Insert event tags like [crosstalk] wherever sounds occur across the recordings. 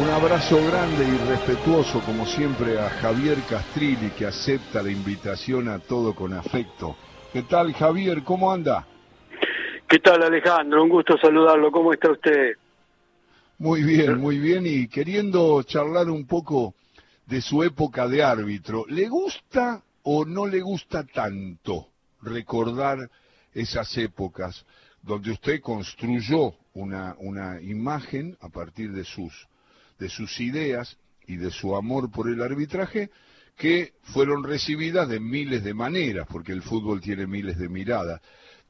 Un abrazo grande y respetuoso, como siempre, a Javier Castrilli, que acepta la invitación a todo con afecto. ¿Qué tal, Javier? ¿Cómo anda? ¿Qué tal, Alejandro? Un gusto saludarlo. ¿Cómo está usted? Muy bien, muy bien. Y queriendo charlar un poco de su época de árbitro, ¿le gusta o no le gusta tanto recordar esas épocas donde usted construyó una, una imagen a partir de sus de sus ideas y de su amor por el arbitraje que fueron recibidas de miles de maneras, porque el fútbol tiene miles de miradas.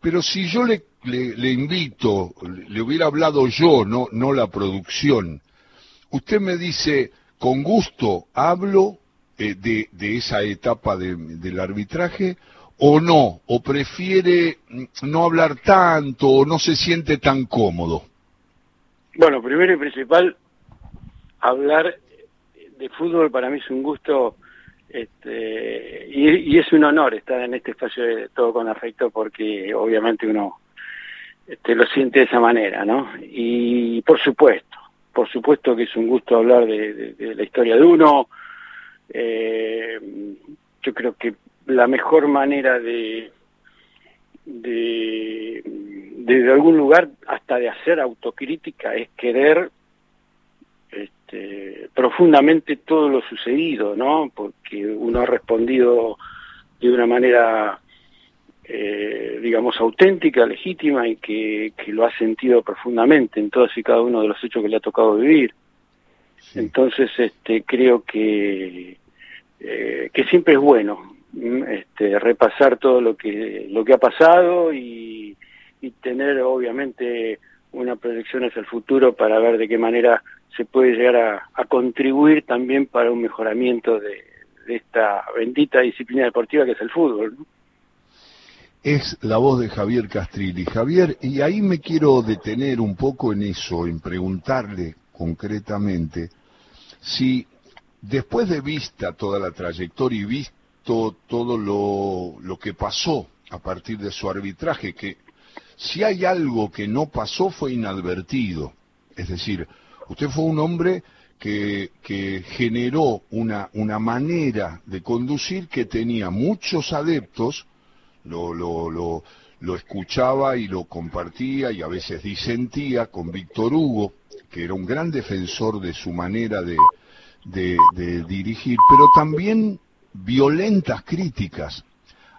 Pero si yo le, invito, le hubiera hablado yo, no, no la producción, usted me dice, con gusto hablo eh, de, de, esa etapa de, del arbitraje, o no, o prefiere no hablar tanto, o no se siente tan cómodo. Bueno, primero y principal, hablar de fútbol para mí es un gusto este, y, es un honor estar en este espacio de todo con afecto porque obviamente uno este, lo siente de esa manera, ¿no? Y por supuesto, por supuesto que es un gusto hablar de, la historia de uno. Eh, yo creo que la mejor manera de, de, de algún lugar hasta de hacer autocrítica es querer este, profundamente todo lo sucedido, ¿no? Porque uno ha respondido de una manera, eh, digamos, auténtica, legítima y que, lo ha sentido profundamente en todos y cada uno de los hechos que le ha tocado vivir. Entonces, este, creo que, eh, que siempre es bueno este, repasar todo lo que, lo que ha pasado y, y tener, obviamente, una proyección hacia el futuro para ver de qué manera se puede llegar a, contribuir también para un mejoramiento de, esta bendita disciplina deportiva que es el fútbol. Es la voz de Javier Castrilli. Javier, y ahí me quiero detener un poco en eso, en preguntarle concretamente si después de vista toda la trayectoria y visto todo lo, lo que pasó a partir de su arbitraje, que si hay algo que no pasó fue inadvertido, es decir, Usted fue un hombre que, generó una, manera de conducir que tenía muchos adeptos, lo, escuchaba y lo compartía y a veces disentía con Víctor Hugo, que era un gran defensor de su manera de, dirigir, pero también violentas críticas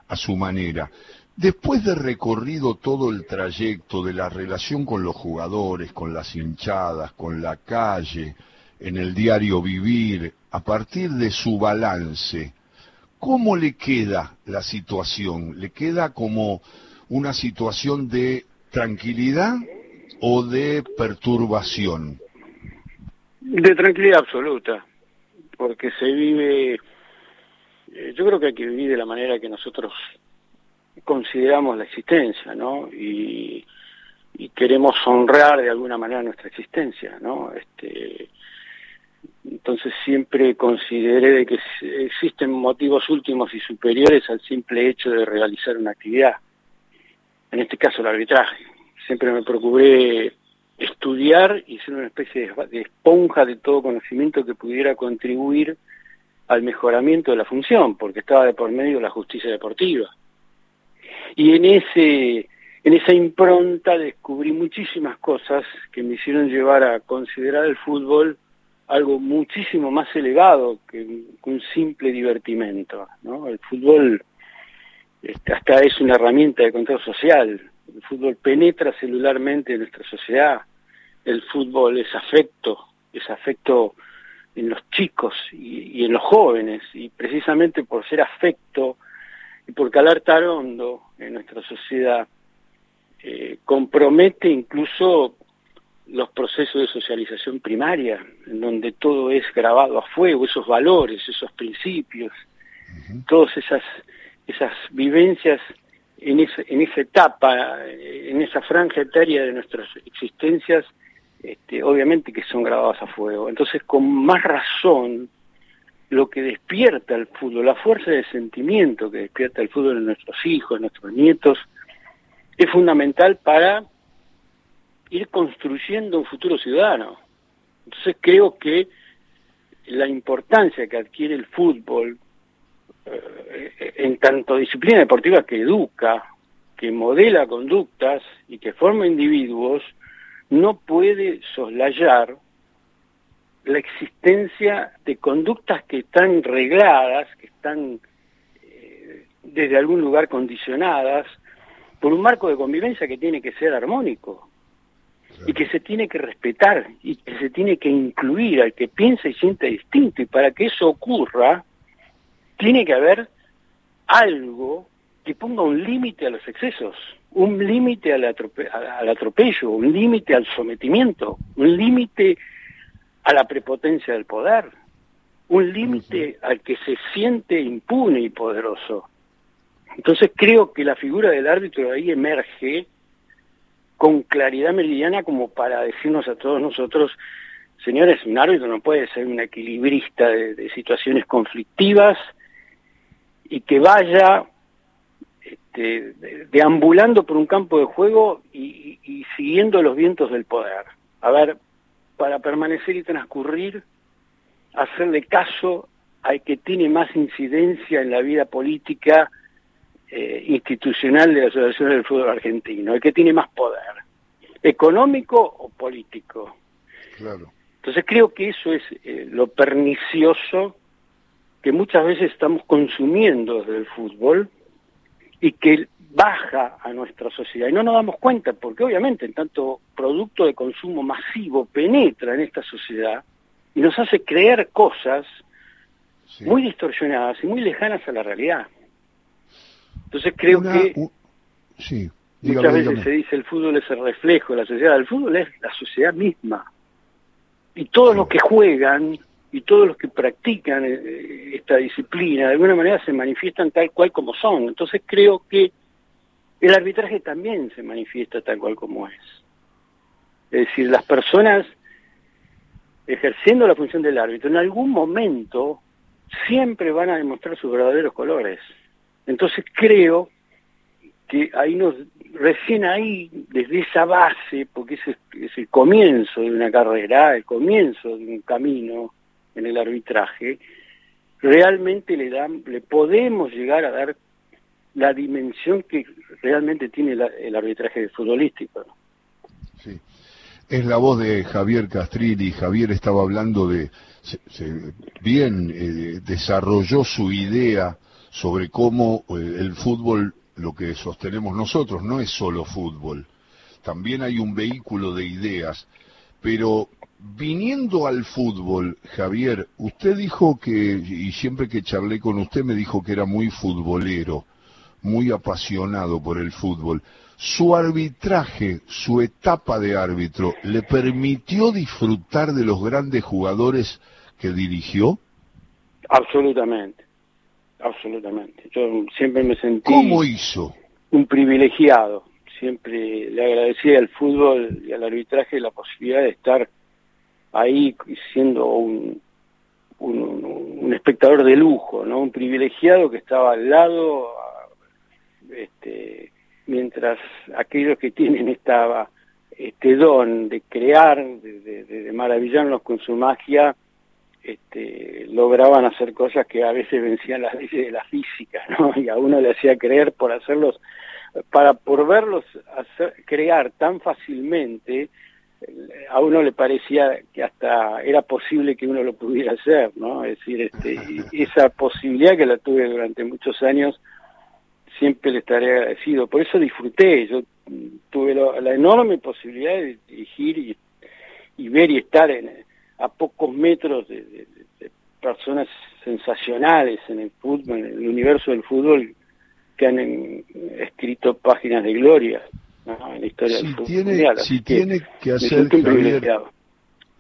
a su manera. Después de recorrido todo el trayecto de la relación con los jugadores, con las hinchadas, con la calle, en el diario vivir, a partir de su balance, ¿cómo le queda la situación? ¿Le queda como una situación de tranquilidad o de perturbación? De tranquilidad absoluta, porque se vive, eh, yo creo que hay que vivir de la manera que nosotros consideramos la existencia, ¿no? Y, queremos honrar de alguna manera nuestra existencia, ¿no? Este, entonces siempre consideré de que existen motivos últimos y superiores al simple hecho de realizar una actividad, en este caso el arbitraje. Siempre me procuré estudiar y ser una especie de esponja de todo conocimiento que pudiera contribuir al mejoramiento de la función, porque estaba de por medio la justicia deportiva y en ese en esa impronta descubrí muchísimas cosas que me hicieron llevar a considerar el fútbol algo muchísimo más elevado que un, simple divertimento, ¿no? El fútbol este, hasta es una herramienta de control social, el fútbol penetra celularmente en nuestra sociedad, el fútbol es afecto, es afecto en los chicos y, y en los jóvenes, y precisamente por ser afecto, y por calar tan hondo en nuestra sociedad, eh, compromete incluso los procesos de socialización primaria, en donde todo es grabado a fuego, esos valores, esos principios, todas esas, esas vivencias en esa, en esa etapa, en esa franja etaria de nuestras existencias, este, obviamente que son grabadas a fuego. Entonces, con más razón, lo que despierta el fútbol, la fuerza de sentimiento que despierta el fútbol en nuestros hijos, en nuestros nietos, es fundamental para ir construyendo un futuro ciudadano. Entonces creo que la importancia que adquiere el fútbol eh, en tanto disciplina deportiva que educa, que modela conductas y que forma individuos, no puede soslayar la existencia de conductas que están regladas, que están eh, desde algún lugar condicionadas, por un marco de convivencia que tiene que ser armónico y que se tiene que respetar y que se tiene que incluir al que piensa y siente distinto. Y para que eso ocurra, tiene que haber algo que ponga un límite a los excesos, un límite al, al atropello, un límite al sometimiento, un límite a la prepotencia del poder, un límite al que se siente impune y poderoso. Entonces creo que la figura del árbitro ahí emerge con claridad meridiana como para decirnos a todos nosotros, señores, un árbitro no puede ser un equilibrista de, situaciones conflictivas y que vaya este, deambulando por un campo de juego y, y siguiendo los vientos del poder. A ver, para permanecer y transcurrir, hacerle caso al que tiene más incidencia en la vida política eh, institucional de la Asociación del Fútbol Argentino, el que tiene más poder, económico o político. Claro. Entonces creo que eso es eh, lo pernicioso que muchas veces estamos consumiendo desde el fútbol y que baja a nuestra sociedad. Y no nos damos cuenta, porque obviamente en tanto producto de consumo masivo penetra en esta sociedad y nos hace creer cosas muy distorsionadas y muy lejanas a la realidad. Entonces creo que muchas veces se dice el fútbol es el reflejo de la sociedad, el fútbol es la sociedad misma. Y todos los que juegan y todos los que practican eh, esta disciplina de alguna manera se manifiestan tal cual como son. Entonces creo que el arbitraje también se manifiesta tal cual como es. Es decir, las personas ejerciendo la función del árbitro en algún momento siempre van a demostrar sus verdaderos colores. Entonces creo que ahí nos, recién ahí, desde esa base, porque ese es el comienzo de una carrera, el comienzo de un camino en el arbitraje, realmente le dan, le podemos llegar a dar la dimensión que realmente tiene el arbitraje futbolístico. Sí. Es la voz de Javier Castrilli. Javier estaba hablando de, bien eh, desarrolló su idea sobre cómo eh, el fútbol, lo que sostenemos nosotros, no es solo fútbol, también hay un vehículo de ideas, pero viniendo al fútbol, Javier, usted dijo que, y siempre que charlé con usted me dijo que era muy futbolero, muy apasionado por el fútbol. ¿Su arbitraje, su etapa de árbitro, le permitió disfrutar de los grandes jugadores que dirigió? Absolutamente absolutamente. Yo siempre me sentí... ¿Cómo hizo? Un privilegiado. Siempre le agradecía al fútbol y al arbitraje la posibilidad de estar ahí siendo un, un, espectador de lujo, ¿no? Un privilegiado que estaba al lado, este, mientras aquellos que tienen esta, este don de crear, de, de maravillarnos con su magia, este, lograban hacer cosas que a veces vencían las leyes de la física, ¿no? [laughs] Y a uno le hacía creer por hacerlos, para por verlos hacer, crear tan fácilmente, a uno le parecía que hasta era posible que uno lo pudiera hacer, ¿no? Es decir, este, [laughs] esa posibilidad que la tuve durante muchos años, siempre le estaré agradecido. Por eso disfruté, yo tuve la enorme posibilidad de dirigir y, y ver y estar en, a pocos metros de, personas sensacionales en el fútbol, en el universo del fútbol, que han escrito páginas de gloria en la historia del fútbol tiene, Si tiene que hacer,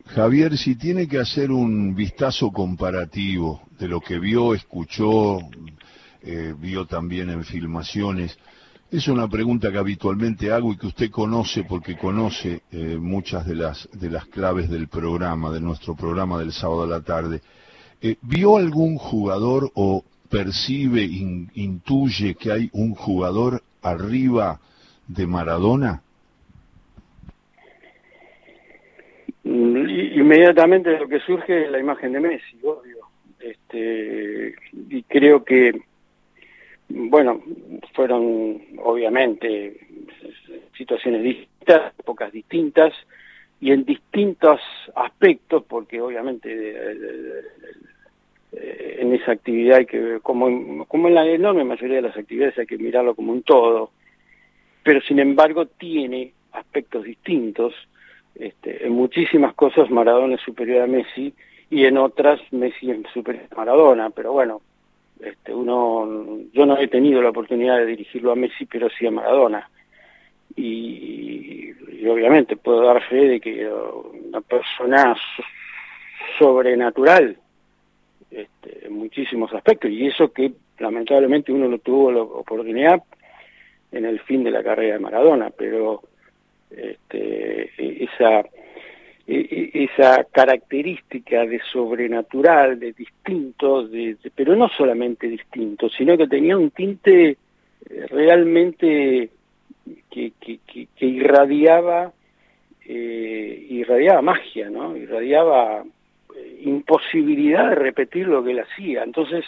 Javier, si tiene que hacer un vistazo comparativo de lo que vio, escuchó, eh, vio también en filmaciones, es una pregunta que habitualmente hago y que usted conoce porque conoce eh, muchas de las, de las claves del programa, de nuestro programa del sábado a la tarde. Eh, ¿Vio algún jugador o percibe, intuye que hay un jugador arriba de Maradona? Y, inmediatamente lo que surge es la imagen de Messi, obvio. Este, y creo que, bueno, fueron obviamente situaciones distintas, épocas distintas, y en distintos aspectos, porque obviamente eh, en esa actividad hay que, como, como en la enorme mayoría de las actividades hay que mirarlo como un todo, pero sin embargo tiene aspectos distintos, este, en muchísimas cosas Maradona es superior a Messi y en otras Messi es superior a Maradona, pero bueno, este, uno, yo no he tenido la oportunidad de dirigirlo a Messi, pero sí a Maradona. Y, obviamente puedo dar fe de que una persona sobrenatural este, en muchísimos aspectos, y eso que lamentablemente uno no tuvo la oportunidad en el fin de la carrera de Maradona, pero este, esa, esa característica de sobrenatural, de distinto, de, pero no solamente distinto, sino que tenía un tinte eh, realmente que, irradiaba eh, irradiaba magia, ¿no? Irradiaba eh, imposibilidad de repetir lo que él hacía. Entonces,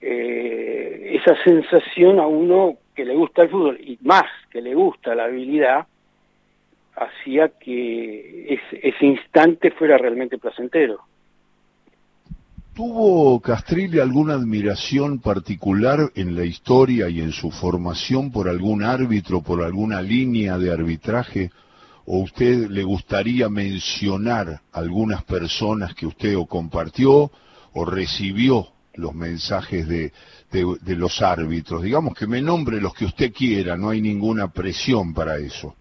eh, esa sensación a uno que le gusta el fútbol y más que le gusta la habilidad, hacía que ese, instante fuera realmente placentero. ¿Tuvo Castrilli alguna admiración particular en la historia y en su formación por algún árbitro, por alguna línea de arbitraje? ¿O usted le gustaría mencionar algunas personas que usted o compartió o recibió los mensajes de, de los árbitros? Digamos que me nombre los que usted quiera, no hay ninguna presión para eso.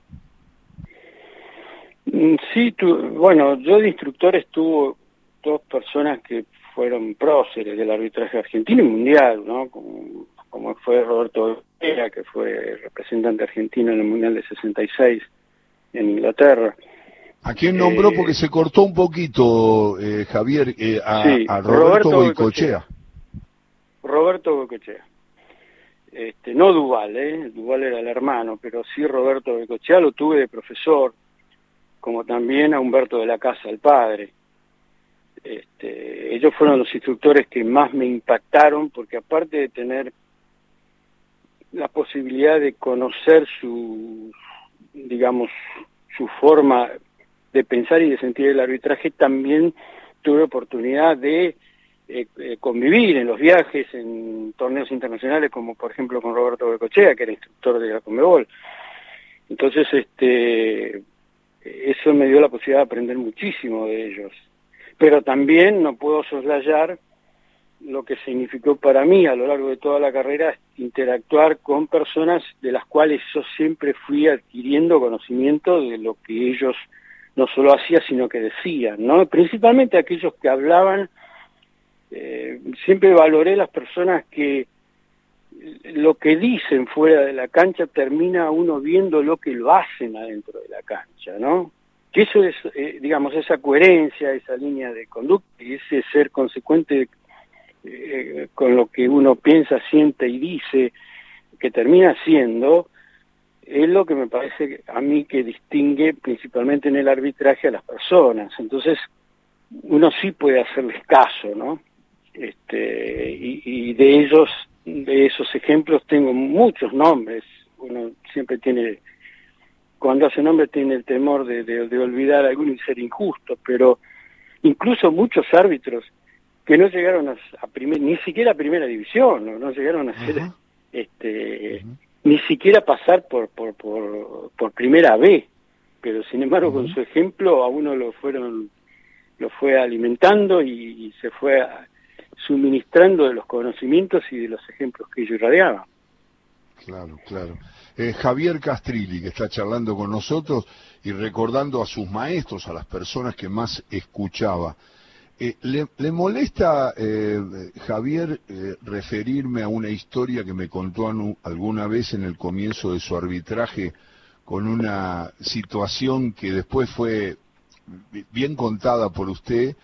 Mm, sí, bueno, yo de instructores tuvo dos personas que fueron próceres del arbitraje argentino y mundial, ¿no? Como, fue Roberto Vera, que fue representante argentino en el Mundial de 66 en Inglaterra. ¿A quién nombró? Eh, Porque se cortó un poquito, eh, Javier, eh, a, Roberto, Roberto Roberto Boicochea. Este, no Duval, ¿eh? Duval era el hermano, pero sí Roberto Boicochea lo tuve de profesor como también a Humberto de la Casa, el padre. Este, ellos fueron los instructores que más me impactaron porque aparte de tener la posibilidad de conocer su, digamos, su forma de pensar y de sentir el arbitraje, también tuve oportunidad de eh, eh, convivir en los viajes, en torneos internacionales, como por ejemplo con Roberto Becochea, que era instructor de la Comebol. Entonces, este, me dio la posibilidad de aprender muchísimo de ellos. Pero también no puedo soslayar lo que significó para mí a lo largo de toda la carrera interactuar con personas de las cuales yo siempre fui adquiriendo conocimiento de lo que ellos no solo hacían, sino que decían, ¿no? Principalmente aquellos que hablaban, eh, siempre valoré las personas que lo que dicen fuera de la cancha termina uno viendo lo que lo hacen adentro de la cancha, ¿no? Que eso es, eh, digamos, esa coherencia, esa línea de conducta y ese ser consecuente eh, con lo que uno piensa, siente y dice, que termina siendo, es lo que me parece a mí que distingue principalmente en el arbitraje a las personas. Entonces, uno sí puede hacerles caso, ¿no? Este, y, y de ellos de esos ejemplos tengo muchos nombres. Uno siempre tiene, cuando hace nombres tiene el temor de, de, olvidar alguno y ser injusto, pero incluso muchos árbitros que no llegaron a, ni siquiera a primera división, no, no llegaron a ser, este, ni siquiera pasar por, por, por, por primera B, pero sin embargo con su ejemplo a uno lo fueron, lo fue alimentando y, se fue a, suministrando de los conocimientos y de los ejemplos que ellos irradiaban. Claro, claro. Eh, Javier Castrilli, que está charlando con nosotros y recordando a sus maestros, a las personas que más escuchaba. Eh, le, molesta, eh, Javier, referirme a una historia que me contó alguna vez en el comienzo de su arbitraje con una situación que después fue bien contada por usted,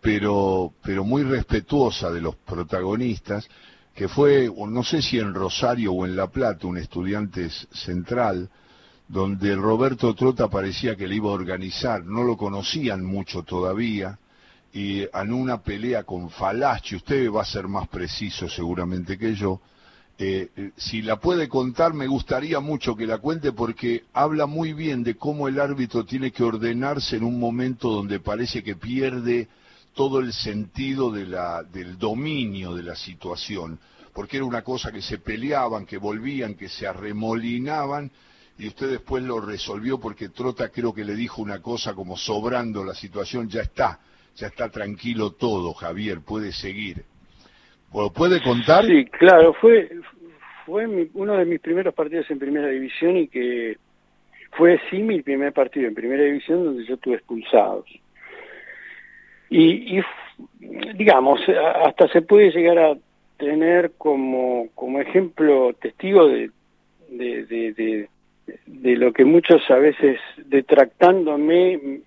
pero, pero muy respetuosa de los protagonistas, que fue, no sé si en Rosario o en La Plata, un estudiante central, donde Roberto Trota parecía que le iba a organizar, no lo conocían mucho todavía, y en una pelea con Falachi, usted va a ser más preciso seguramente que yo, eh, eh, si la puede contar, me gustaría mucho que la cuente porque habla muy bien de cómo el árbitro tiene que ordenarse en un momento donde parece que pierde todo el sentido de la, del dominio de la situación, porque era una cosa que se peleaban, que volvían, que se arremolinaban, y usted después lo resolvió porque Trota creo que le dijo una cosa como sobrando la situación, ya está, ya está tranquilo todo, Javier, puede seguir. ¿Lo puede contar? Sí, claro, fue, fue uno de mis primeros partidos en primera división y que fue sí mi primer partido en primera división donde yo tuve expulsados. Y, digamos, hasta se puede llegar a tener como, como ejemplo testigo de, de, de, de, lo que muchos a veces detractándome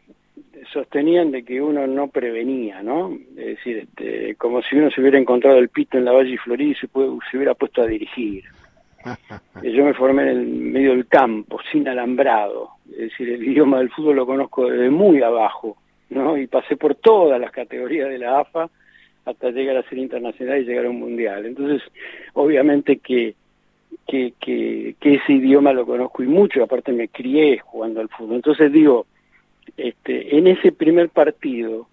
sostenían de que uno no prevenía, ¿no? Es decir, este, como si uno se hubiera encontrado el pito en la Valle y Florida y se, se hubiera puesto a dirigir. [laughs] Yo me formé en el medio del campo, sin alambrado, es decir, el idioma del fútbol lo conozco desde muy abajo, ¿no? Y pasé por todas las categorías de la AFA hasta llegar a ser internacional y llegar a un mundial. Entonces, obviamente que, que, ese idioma lo conozco y mucho, aparte me crié jugando al fútbol. Entonces digo, este, en ese primer partido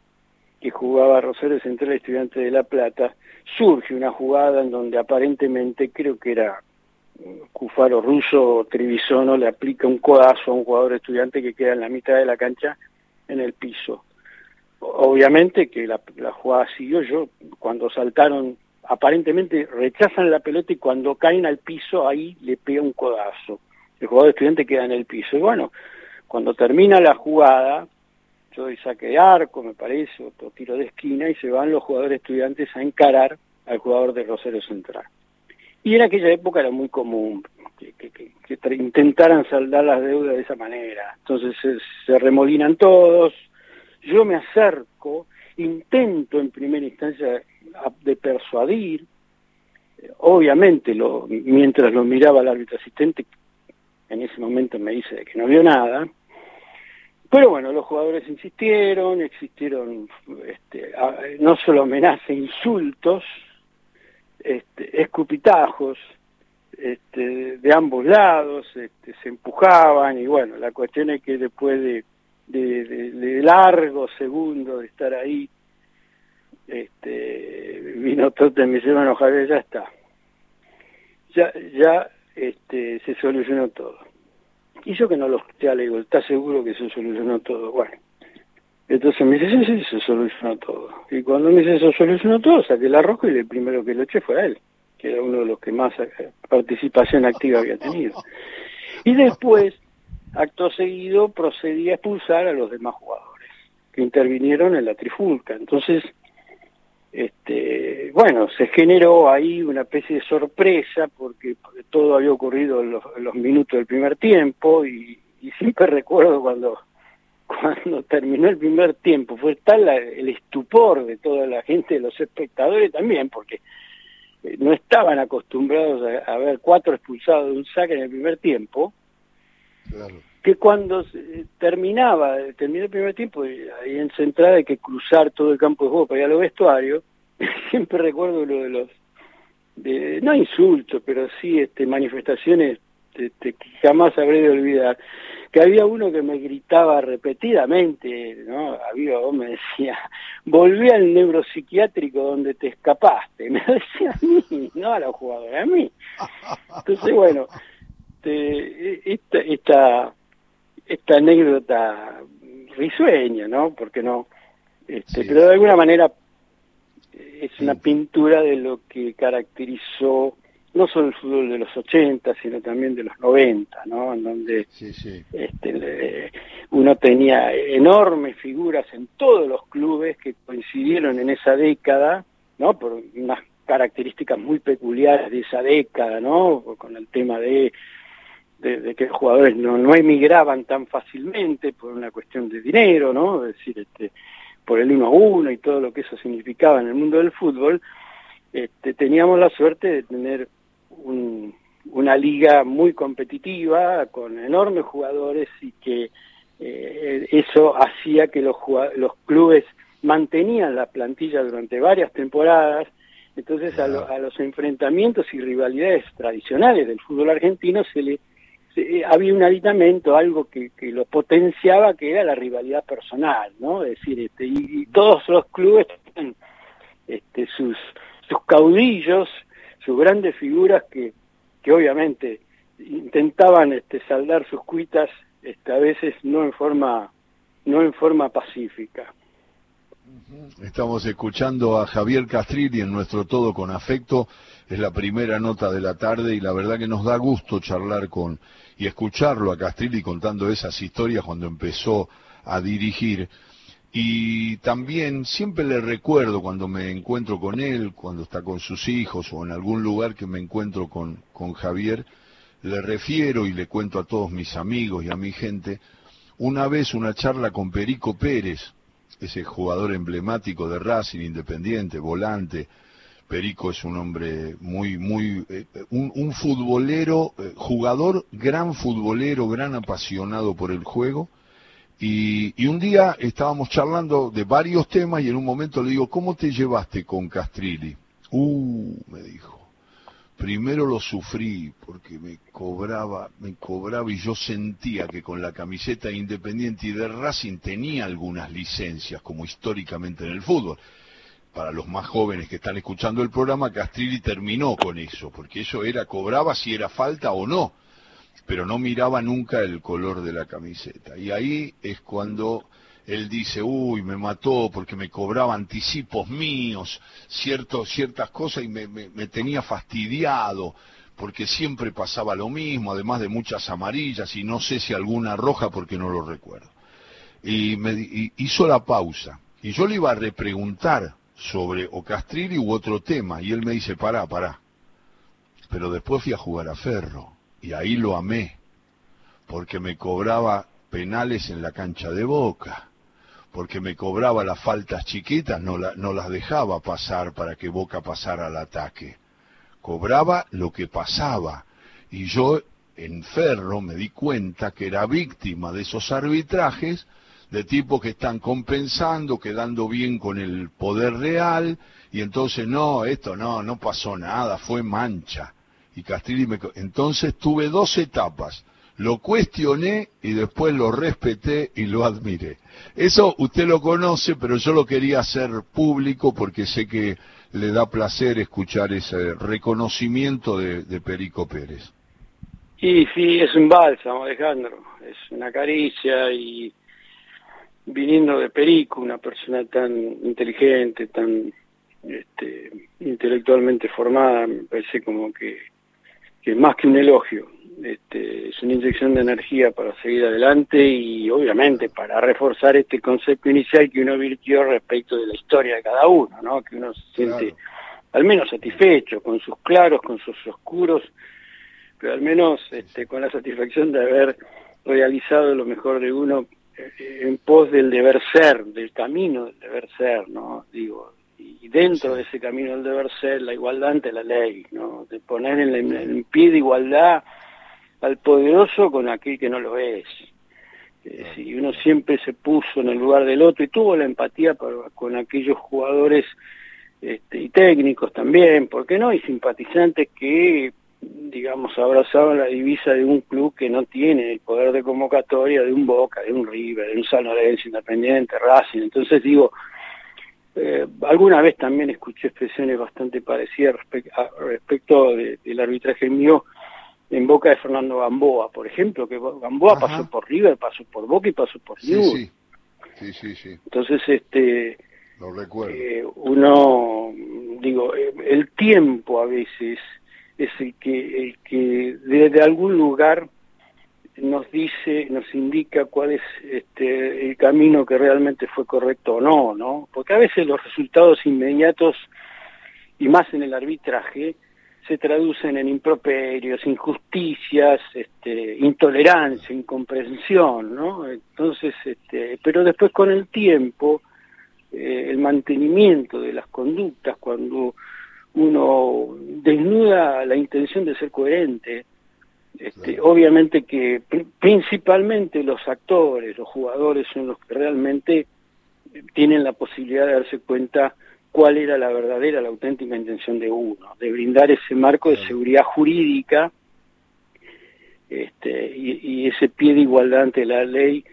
que jugaba Rosario Central Estudiante de La Plata, surge una jugada en donde aparentemente creo que era Cufaro Russo Trivisono le aplica un codazo a un jugador estudiante que queda en la mitad de la cancha en el piso. Obviamente que la, jugada siguió yo, cuando saltaron, aparentemente rechazan la pelota y cuando caen al piso ahí le pega un codazo. El jugador estudiante queda en el piso. Y bueno, cuando termina la jugada, yo doy saque de arco, me parece, otro tiro de esquina, y se van los jugadores estudiantes a encarar al jugador de Rosario Central. Y en aquella época era muy común que, intentaran saldar las deudas de esa manera. Entonces se, remolinan todos, yo me acerco, intento en primera instancia de persuadir, obviamente lo, mientras lo miraba el árbitro asistente, en ese momento me dice que no vio nada, pero bueno, los jugadores insistieron, existieron este, no solo amenazas, insultos, este, escupitajos este, de ambos lados, este, se empujaban y bueno, la cuestión es que después de, de, largos segundos de estar ahí, este, vino todo y me bueno, Javier, ya está. Ya, ya este, se solucionó todo. Y yo que no lo ya le digo, ¿está seguro que se solucionó todo? Bueno, entonces me dice, sí, sí, se solucionó todo. Y cuando me dice, se solucionó todo, saqué el arrojo y el primero que lo eché fue a él, que era uno de los que más eh, participación activa había tenido. Y después, acto seguido, procedí a expulsar a los demás jugadores que intervinieron en la trifulca. Entonces, este, bueno, se generó ahí una especie de sorpresa porque, todo había ocurrido en los, minutos del primer tiempo y, siempre [laughs] recuerdo cuando cuando terminó el primer tiempo fue tal el estupor de toda la gente, de los espectadores también, porque eh, no estaban acostumbrados a, ver cuatro expulsados de un saque en el primer tiempo. Claro que cuando terminaba, terminó el primer tiempo, ahí en Central hay que cruzar todo el campo de juego para ir a los vestuarios, [laughs] siempre recuerdo lo de los, de, no insultos, pero sí este, manifestaciones que jamás habré de olvidar, que había uno que me gritaba repetidamente, ¿no? Había, vos me decía, volví al neuropsiquiátrico donde te escapaste, [laughs] me decía a mí, no a los jugadores, a mí. Entonces, bueno, esta, esta esta anécdota risueña, ¿no? Porque no, este, pero de alguna manera es una pintura de lo que caracterizó no solo el fútbol de los 80, sino también de los 90, ¿no? En donde Este, uno tenía enormes figuras en todos los clubes que coincidieron en esa década, ¿no? Por unas características muy peculiares de esa década, ¿no? Con el tema de de, que los jugadores no, no emigraban tan fácilmente por una cuestión de dinero, ¿no? Es decir, este, por el uno a uno y todo lo que eso significaba en el mundo del fútbol, este, teníamos la suerte de tener un, una liga muy competitiva, con enormes jugadores y que eh, eso hacía que los, los clubes mantenían la plantilla durante varias temporadas, entonces a, los enfrentamientos y rivalidades tradicionales del fútbol argentino se le había un aditamento, algo que, lo potenciaba, que era la rivalidad personal, ¿no? Es decir, este, y, todos los clubes tienen este, sus, sus caudillos, sus grandes figuras que, que obviamente intentaban este, saldar sus cuitas, este, a veces no en forma, no en forma pacífica. Estamos escuchando a Javier Castrilli en nuestro Todo con Afecto. Es la primera nota de la tarde y la verdad que nos da gusto charlar con y escucharlo a Castrilli contando esas historias cuando empezó a dirigir. Y también siempre le recuerdo cuando me encuentro con él, cuando está con sus hijos o en algún lugar que me encuentro con, con Javier, le refiero y le cuento a todos mis amigos y a mi gente, una vez una charla con Perico Pérez, ese jugador emblemático de Racing, independiente, volante. Perico es un hombre muy, muy, eh, un, futbolero, eh, jugador, gran futbolero, gran apasionado por el juego. Y, un día estábamos charlando de varios temas y en un momento le digo, ¿cómo te llevaste con Castrilli? Uh, me dijo primero lo sufrí porque me cobraba, me cobraba y yo sentía que con la camiseta Independiente y de Racing tenía algunas licencias, como históricamente en el fútbol. Para los más jóvenes que están escuchando el programa, Castrilli terminó con eso, porque eso era, cobraba si era falta o no, pero no miraba nunca el color de la camiseta. Y ahí es cuando él dice, uy, me mató porque me cobraba anticipos míos, ciertas cosas y me, tenía fastidiado porque siempre pasaba lo mismo, además de muchas amarillas y no sé si alguna roja porque no lo recuerdo. Y me hizo la pausa y yo le iba a repreguntar sobre o Castrilli u otro tema y él me dice, pará, pará. Pero después fui a jugar a Ferro y ahí lo amé porque me cobraba penales en la cancha de Boca porque me cobraba las faltas chiquitas, no, las dejaba pasar para que Boca pasara al ataque. Cobraba lo que pasaba. Y yo, en Ferro, me di cuenta que era víctima de esos arbitrajes de tipos que están compensando, quedando bien con el poder real, y entonces no, esto no, no pasó nada, fue mancha. Y Castrilli me... Entonces tuve dos etapas lo cuestioné y después lo respeté y lo admiré. Eso usted lo conoce, pero yo lo quería hacer público porque sé que le da placer escuchar ese reconocimiento de, Perico Pérez. Y sí, es un bálsamo, Alejandro, es una caricia y viniendo de Perico, una persona tan inteligente, tan este, intelectualmente formada, me parece como que, que más que un elogio este, es una inyección de energía para seguir adelante y obviamente para reforzar este concepto inicial que uno virtió respecto de la historia de cada uno, ¿no? que uno se siente al menos satisfecho con sus claros, con sus oscuros, pero al menos este, con la satisfacción de haber realizado lo mejor de uno eh, en pos del deber ser, del camino del deber ser, ¿no? Digo, y dentro de ese camino del deber ser, la igualdad ante la ley, ¿no? De poner en, en pie de igualdad al poderoso con aquel que no lo es. Si uno siempre se puso en el lugar del otro y tuvo la empatía con aquellos jugadores este, y técnicos también, ¿por qué no? Y simpatizantes que, digamos, abrazaban la divisa de un club que no tiene el poder de convocatoria de un Boca, de un River, de un San Lorenzo Independiente, Racing. Entonces digo, eh, alguna vez también escuché expresiones bastante parecidas respecto del arbitraje mío en boca de Fernando Gamboa, por ejemplo, que Gamboa pasó por River, pasó por Boca y pasó por sí, Sí. sí, sí, Entonces, este, Lo recuerdo. Eh, uno, digo, eh, el tiempo a veces es el que, el que desde algún lugar nos dice, nos indica cuál es este, el camino que realmente fue correcto o no, ¿no? Porque a veces los resultados inmediatos, y más en el arbitraje, se traducen en improperios, injusticias, este, intolerancia, incomprensión, ¿no? Entonces, este, pero después con el tiempo, eh, el mantenimiento de las conductas, cuando uno desnuda la intención de ser coherente. Este, Obviamente que principalmente los actores, los jugadores son los que realmente tienen la posibilidad de darse cuenta cuál era la verdadera, la auténtica intención de uno, de brindar ese marco de seguridad jurídica este, y, ese pie de igualdad ante la ley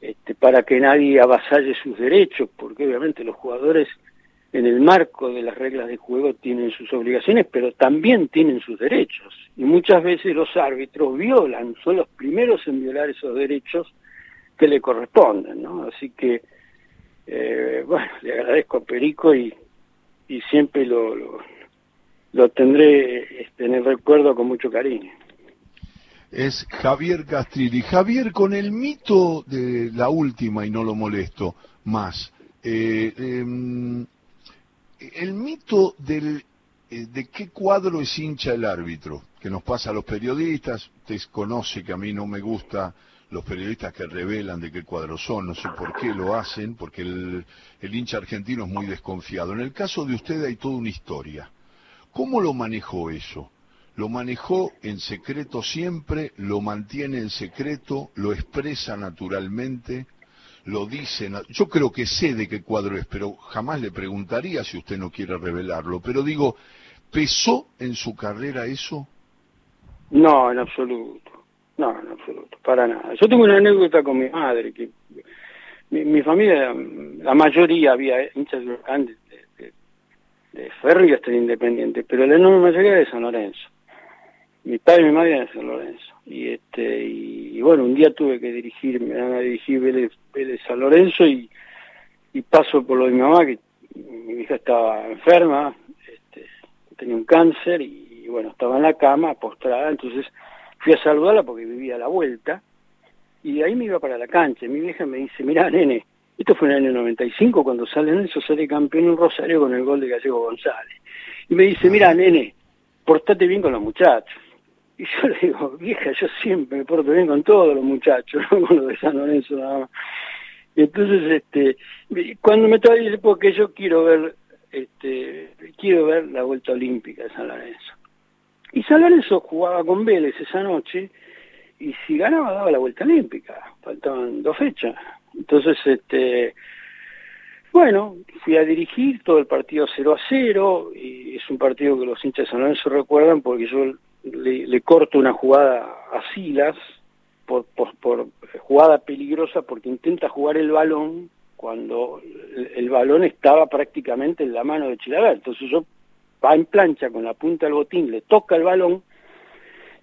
este, para que nadie avasalle sus derechos, porque obviamente los jugadores en el marco de las reglas de juego tienen sus obligaciones, pero también tienen sus derechos. Y muchas veces los árbitros violan, son los primeros en violar esos derechos que le corresponden, ¿no? Así que eh, bueno, le agradezco a Perico y, siempre lo, lo, tendré este, en el recuerdo con mucho cariño. Es Javier Castrilli. Javier, con el mito de la última, y no lo molesto más, eh, em, el mito del, eh, de qué cuadro es hincha el árbitro, que nos pasa a los periodistas, usted conoce que a mí no me gusta los periodistas que revelan de qué cuadro son, no sé por qué lo hacen, porque el, hincha argentino es muy desconfiado. En el caso de usted hay toda una historia. ¿Cómo lo manejó eso? ¿Lo manejó en secreto siempre? ¿Lo mantiene en secreto? ¿Lo expresa naturalmente? ¿Lo dice? Yo creo que sé de qué cuadro es, pero jamás le preguntaría si usted no quiere revelarlo. Pero digo, ¿pesó en su carrera eso? No, en absoluto. No, en absoluto, para nada. Yo tengo una anécdota con mi madre, que mi, familia, la mayoría había hinchas de, de, de Ferro y hasta Independiente, pero la enorme mayoría de San Lorenzo. Mi padre y mi madre eran de San Lorenzo. Y este y, bueno, un día tuve que dirigirme, a dirigir Vélez, San Lorenzo y, y paso por lo de mi mamá, que mi hija estaba enferma, este, tenía un cáncer y, bueno, estaba en la cama, postrada, entonces Fui a saludarla porque vivía a la vuelta y ahí me iba para la cancha. Mi vieja me dice, mirá, nene, esto fue en el año 95 cuando sale Nelson, sale campeón en Rosario con el gol de Gallego González. Y me dice, mira, nene, portate bien con los muchachos. Y yo le digo, vieja, yo siempre me porto bien con todos los muchachos, [laughs] no con los de San Lorenzo nada más. Y entonces, este, cuando me estaba diciendo, porque yo quiero ver, este, quiero ver la vuelta olímpica de San Lorenzo. Y San Lorenzo jugaba con Vélez esa noche y si ganaba daba la vuelta olímpica, faltaban dos fechas. Entonces, este, bueno, fui a dirigir todo el partido 0 a 0 y es un partido que los hinchas de San Lorenzo recuerdan porque yo le, corto una jugada a Silas por, por, jugada peligrosa porque intenta jugar el balón cuando el, el, balón estaba prácticamente en la mano de Chilaver. Entonces yo va en plancha con la punta del botín, le toca el balón,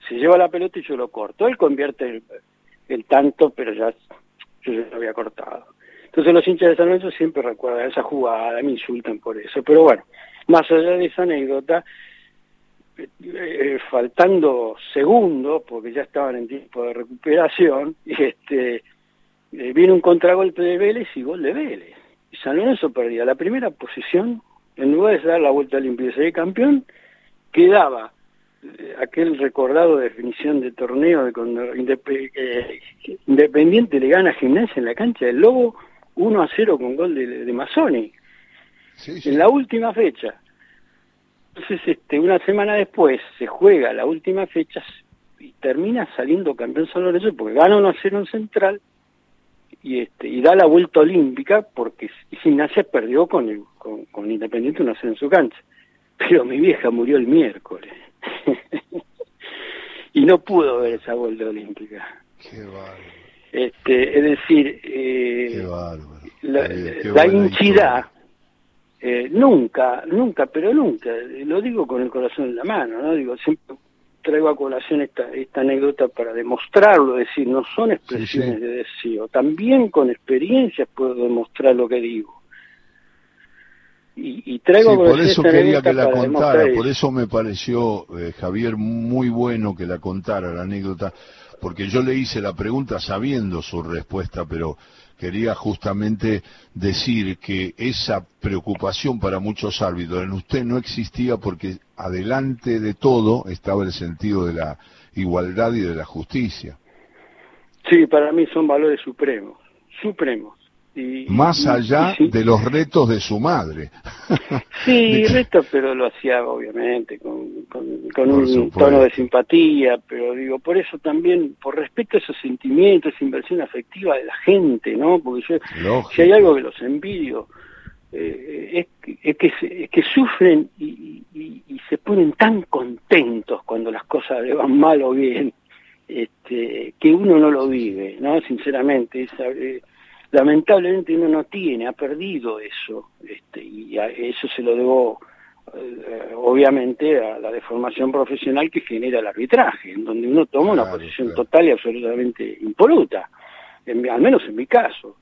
se lleva la pelota y yo lo corto. Él convierte el, tanto, pero ya yo ya lo había cortado. Entonces los hinchas de San Lorenzo siempre recuerdan esa jugada, me insultan por eso. Pero bueno, más allá de esa anécdota, eh, faltando segundos, porque ya estaban en tiempo de recuperación, [laughs] este, eh, viene un contragolpe de Vélez y gol de Vélez. Y San Lorenzo perdía la primera posición en lugar de dar la vuelta limpia y ser campeón, quedaba eh, aquel recordado definición de torneo de cuando Independiente le gana a Gimnasia en la cancha del Lobo 1 a 0 con gol de, de Mazzoni en la última fecha. Entonces, este, una semana después se juega la última fecha y termina saliendo campeón San Lorenzo porque gana 1 a 0 en Central y este y da la vuelta olímpica porque Gimnasia perdió con el con, Independiente una en su cancha. Pero mi vieja murió el miércoles. [laughs] Y no pudo ver esa vuelta olímpica. Qué bárbaro. Este es decir eh, qué bárbaro. la, la hinchidad eh, nunca nunca pero nunca. Lo digo con el corazón en la mano no digo siempre traigo a colación esta, esta anécdota para demostrarlo, es decir, no son expresiones de deseo, también con experiencias puedo demostrar lo que digo. Y, y traigo por eso quería que la contara, por eso me pareció, eh, Javier, muy bueno que la contara la anécdota, porque yo le hice la pregunta sabiendo su respuesta, pero quería justamente decir que esa preocupación para muchos árbitros en usted no existía porque adelante de todo estaba el sentido de la igualdad y de la justicia. Sí, para mí son valores supremos, supremos. Y, Más allá de los retos de su madre. [laughs] Sí, [laughs] resto, pero lo hacía obviamente con, con, un tono de simpatía, pero digo, por eso también, por respeto a esos sentimientos, esa inversión afectiva de la gente, ¿no? Porque yo, si hay algo que los envidio, eh, es, que, es que sufren y, y, se ponen tan contentos cuando las cosas le van mal o bien, este, que uno no lo vive, ¿no? Sinceramente, esa, eh, lamentablemente uno no tiene, ha perdido eso, este, y eso se lo debo eh, obviamente a la deformación profesional que genera el arbitraje, en donde uno toma una posición total y absolutamente impoluta, al menos en mi caso.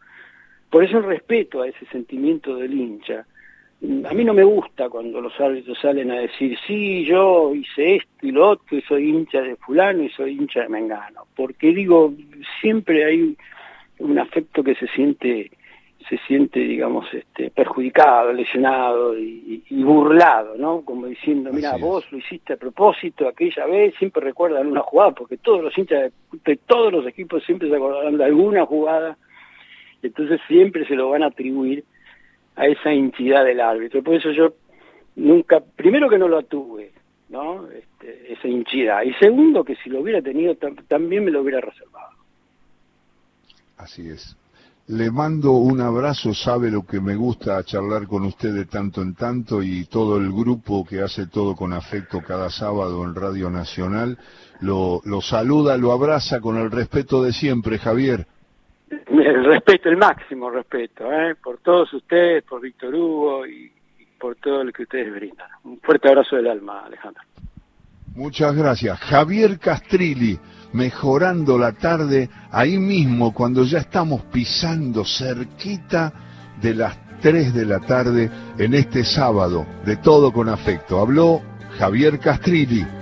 Por eso el respeto a ese sentimiento del hincha. A mí no me gusta cuando los árbitros salen a decir, sí, yo hice esto y lo otro, y soy hincha de fulano y soy hincha de Mengano, porque digo, siempre hay un afecto que se siente se siente digamos este perjudicado lesionado y, burlado no como diciendo mira vos lo hiciste a propósito aquella vez siempre recuerdan una jugada porque todos los hinchas de, todos los equipos siempre se acordarán de alguna jugada entonces siempre se lo van a atribuir a esa hinchidad del árbitro. Por eso yo nunca primero que no lo tuve no este, esa hinchidad y segundo que si lo hubiera tenido también me lo hubiera reservado Así es. Le mando un abrazo, sabe lo que me gusta charlar con usted de tanto en tanto y todo el grupo que hace todo con afecto cada sábado en Radio Nacional. Lo, lo saluda, lo abraza con el respeto de siempre, Javier. El respeto, el máximo respeto, ¿eh? por todos ustedes, por Víctor Hugo y por todo lo que ustedes brindan. Un fuerte abrazo del alma, Alejandro. Muchas gracias. Javier Castrilli mejorando la tarde ahí mismo cuando ya estamos pisando cerquita de las 3 de la tarde en este sábado de todo con afecto. Habló Javier Castrilli.